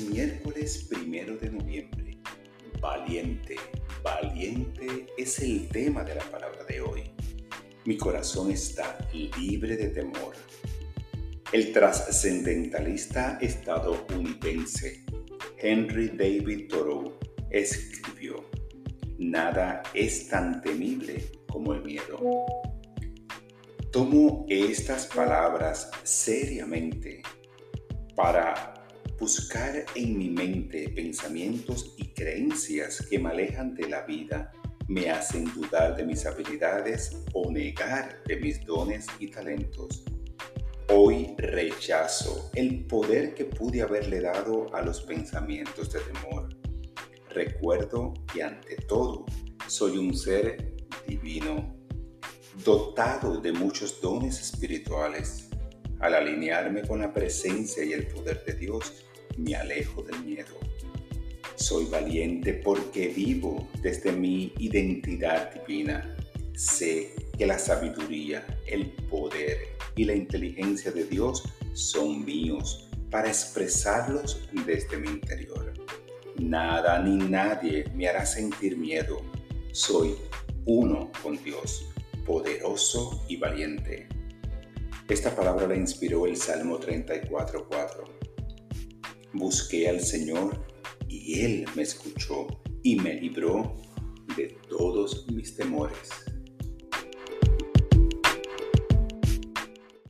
miércoles primero de noviembre. Valiente, valiente es el tema de la palabra de hoy. Mi corazón está libre de temor. El trascendentalista estadounidense Henry David Thoreau escribió, Nada es tan temible como el miedo. Tomo estas palabras seriamente para buscar en mi mente pensamientos y creencias que me alejan de la vida, me hacen dudar de mis habilidades o negar de mis dones y talentos. Hoy rechazo el poder que pude haberle dado a los pensamientos de temor. Recuerdo que ante todo soy un ser divino, dotado de muchos dones espirituales. Al alinearme con la presencia y el poder de Dios, me alejo del miedo. Soy valiente porque vivo desde mi identidad divina. Sé que la sabiduría, el poder y la inteligencia de Dios son míos para expresarlos desde mi interior. Nada ni nadie me hará sentir miedo. Soy uno con Dios, poderoso y valiente. Esta palabra la inspiró el Salmo 34.4 Busqué al Señor y Él me escuchó y me libró de todos mis temores.